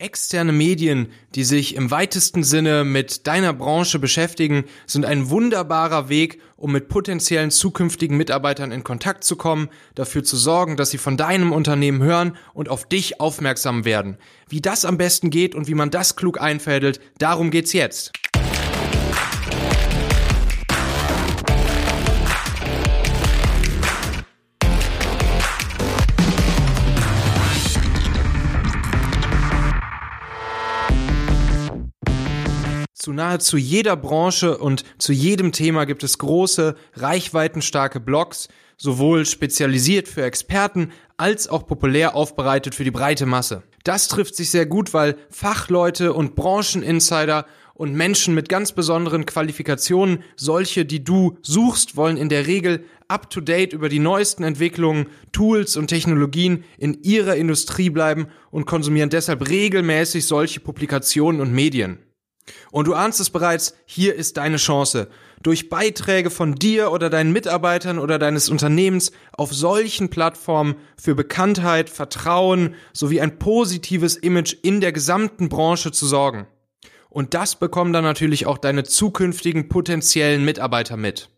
Externe Medien, die sich im weitesten Sinne mit deiner Branche beschäftigen, sind ein wunderbarer Weg, um mit potenziellen zukünftigen Mitarbeitern in Kontakt zu kommen, dafür zu sorgen, dass sie von deinem Unternehmen hören und auf dich aufmerksam werden. Wie das am besten geht und wie man das klug einfädelt, darum geht's jetzt. Zu nahezu jeder Branche und zu jedem Thema gibt es große, reichweitenstarke Blogs, sowohl spezialisiert für Experten als auch populär aufbereitet für die breite Masse. Das trifft sich sehr gut, weil Fachleute und Brancheninsider und Menschen mit ganz besonderen Qualifikationen, solche, die du suchst, wollen in der Regel up-to-date über die neuesten Entwicklungen, Tools und Technologien in ihrer Industrie bleiben und konsumieren deshalb regelmäßig solche Publikationen und Medien. Und du ahnst es bereits, hier ist deine Chance. Durch Beiträge von dir oder deinen Mitarbeitern oder deines Unternehmens auf solchen Plattformen für Bekanntheit, Vertrauen sowie ein positives Image in der gesamten Branche zu sorgen. Und das bekommen dann natürlich auch deine zukünftigen potenziellen Mitarbeiter mit.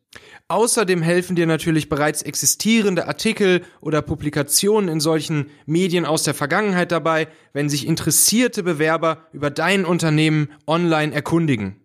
Außerdem helfen dir natürlich bereits existierende Artikel oder Publikationen in solchen Medien aus der Vergangenheit dabei, wenn sich interessierte Bewerber über dein Unternehmen online erkundigen.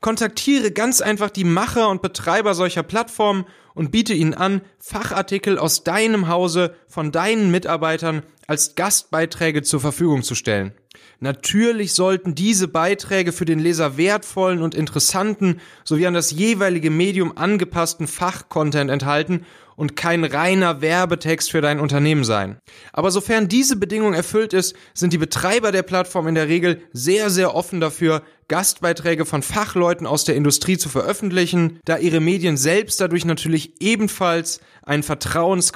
Kontaktiere ganz einfach die Macher und Betreiber solcher Plattformen und biete ihnen an, Fachartikel aus deinem Hause von deinen Mitarbeitern als Gastbeiträge zur Verfügung zu stellen. Natürlich sollten diese Beiträge für den Leser wertvollen und interessanten sowie an das jeweilige Medium angepassten Fachcontent enthalten und kein reiner Werbetext für dein Unternehmen sein. Aber sofern diese Bedingung erfüllt ist, sind die Betreiber der Plattform in der Regel sehr, sehr offen dafür, Gastbeiträge von Fachleuten aus der Industrie zu veröffentlichen, da ihre Medien selbst dadurch natürlich ebenfalls einen Vertrauens-,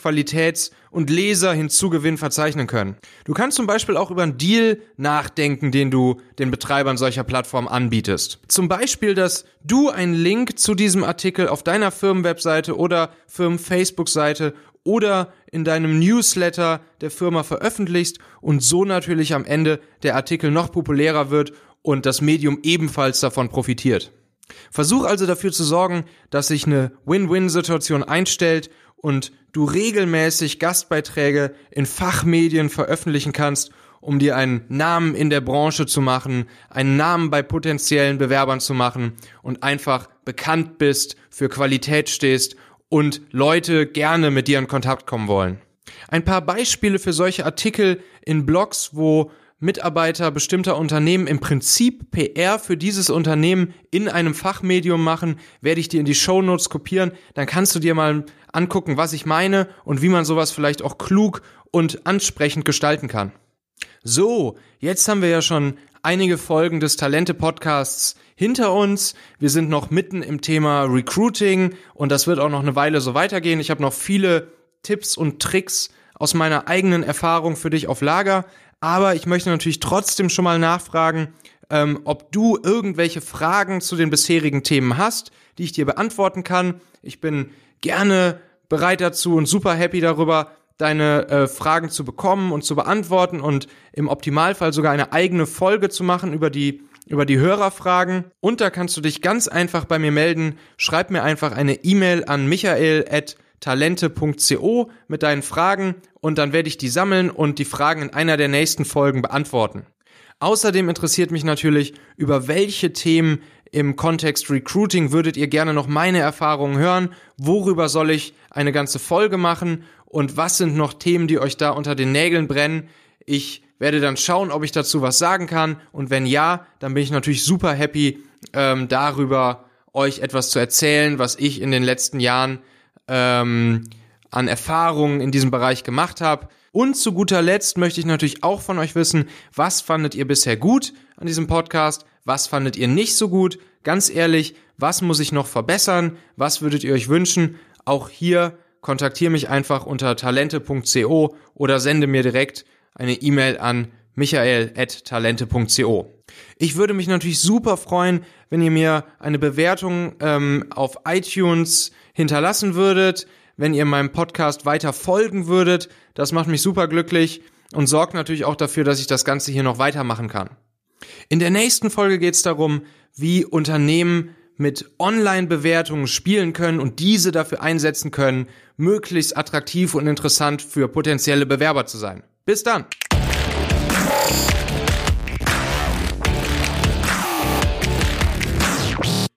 und Leser-Hinzugewinn verzeichnen können. Du kannst zum Beispiel auch über einen Deal nachdenken, den du den Betreibern solcher Plattformen anbietest. Zum Beispiel, dass du einen Link zu diesem Artikel auf deiner Firmenwebseite oder Firmen-Facebook-Seite oder in deinem Newsletter der Firma veröffentlichst und so natürlich am Ende der Artikel noch populärer wird und das Medium ebenfalls davon profitiert. Versuch also dafür zu sorgen, dass sich eine Win-Win-Situation einstellt und du regelmäßig Gastbeiträge in Fachmedien veröffentlichen kannst, um dir einen Namen in der Branche zu machen, einen Namen bei potenziellen Bewerbern zu machen und einfach bekannt bist, für Qualität stehst und Leute gerne mit dir in Kontakt kommen wollen. Ein paar Beispiele für solche Artikel in Blogs, wo Mitarbeiter bestimmter Unternehmen im Prinzip PR für dieses Unternehmen in einem Fachmedium machen, werde ich dir in die Show Notes kopieren. Dann kannst du dir mal angucken, was ich meine und wie man sowas vielleicht auch klug und ansprechend gestalten kann. So, jetzt haben wir ja schon einige Folgen des Talente Podcasts hinter uns. Wir sind noch mitten im Thema Recruiting und das wird auch noch eine Weile so weitergehen. Ich habe noch viele Tipps und Tricks aus meiner eigenen Erfahrung für dich auf Lager. Aber ich möchte natürlich trotzdem schon mal nachfragen, ähm, ob du irgendwelche Fragen zu den bisherigen Themen hast, die ich dir beantworten kann. Ich bin gerne bereit dazu und super happy darüber, deine äh, Fragen zu bekommen und zu beantworten und im Optimalfall sogar eine eigene Folge zu machen über die über die Hörerfragen. Und da kannst du dich ganz einfach bei mir melden. Schreib mir einfach eine E-Mail an michael@ talente.co mit deinen Fragen und dann werde ich die sammeln und die Fragen in einer der nächsten Folgen beantworten. Außerdem interessiert mich natürlich, über welche Themen im Kontext Recruiting würdet ihr gerne noch meine Erfahrungen hören? Worüber soll ich eine ganze Folge machen? Und was sind noch Themen, die euch da unter den Nägeln brennen? Ich werde dann schauen, ob ich dazu was sagen kann. Und wenn ja, dann bin ich natürlich super happy, ähm, darüber euch etwas zu erzählen, was ich in den letzten Jahren ähm, an Erfahrungen in diesem Bereich gemacht habe. Und zu guter Letzt möchte ich natürlich auch von euch wissen, was fandet ihr bisher gut an diesem Podcast? Was fandet ihr nicht so gut? Ganz ehrlich, was muss ich noch verbessern? Was würdet ihr euch wünschen? Auch hier kontaktiere mich einfach unter talente.co oder sende mir direkt eine E-Mail an michael.talente.co. Ich würde mich natürlich super freuen, wenn ihr mir eine Bewertung ähm, auf iTunes hinterlassen würdet, wenn ihr meinem Podcast weiter folgen würdet. Das macht mich super glücklich. und sorgt natürlich auch dafür, dass ich das Ganze hier noch weitermachen kann. In der nächsten Folge geht es darum, wie Unternehmen mit Online-Bewertungen spielen können und diese dafür einsetzen können, möglichst attraktiv und interessant für potenzielle Bewerber zu sein. Bis dann!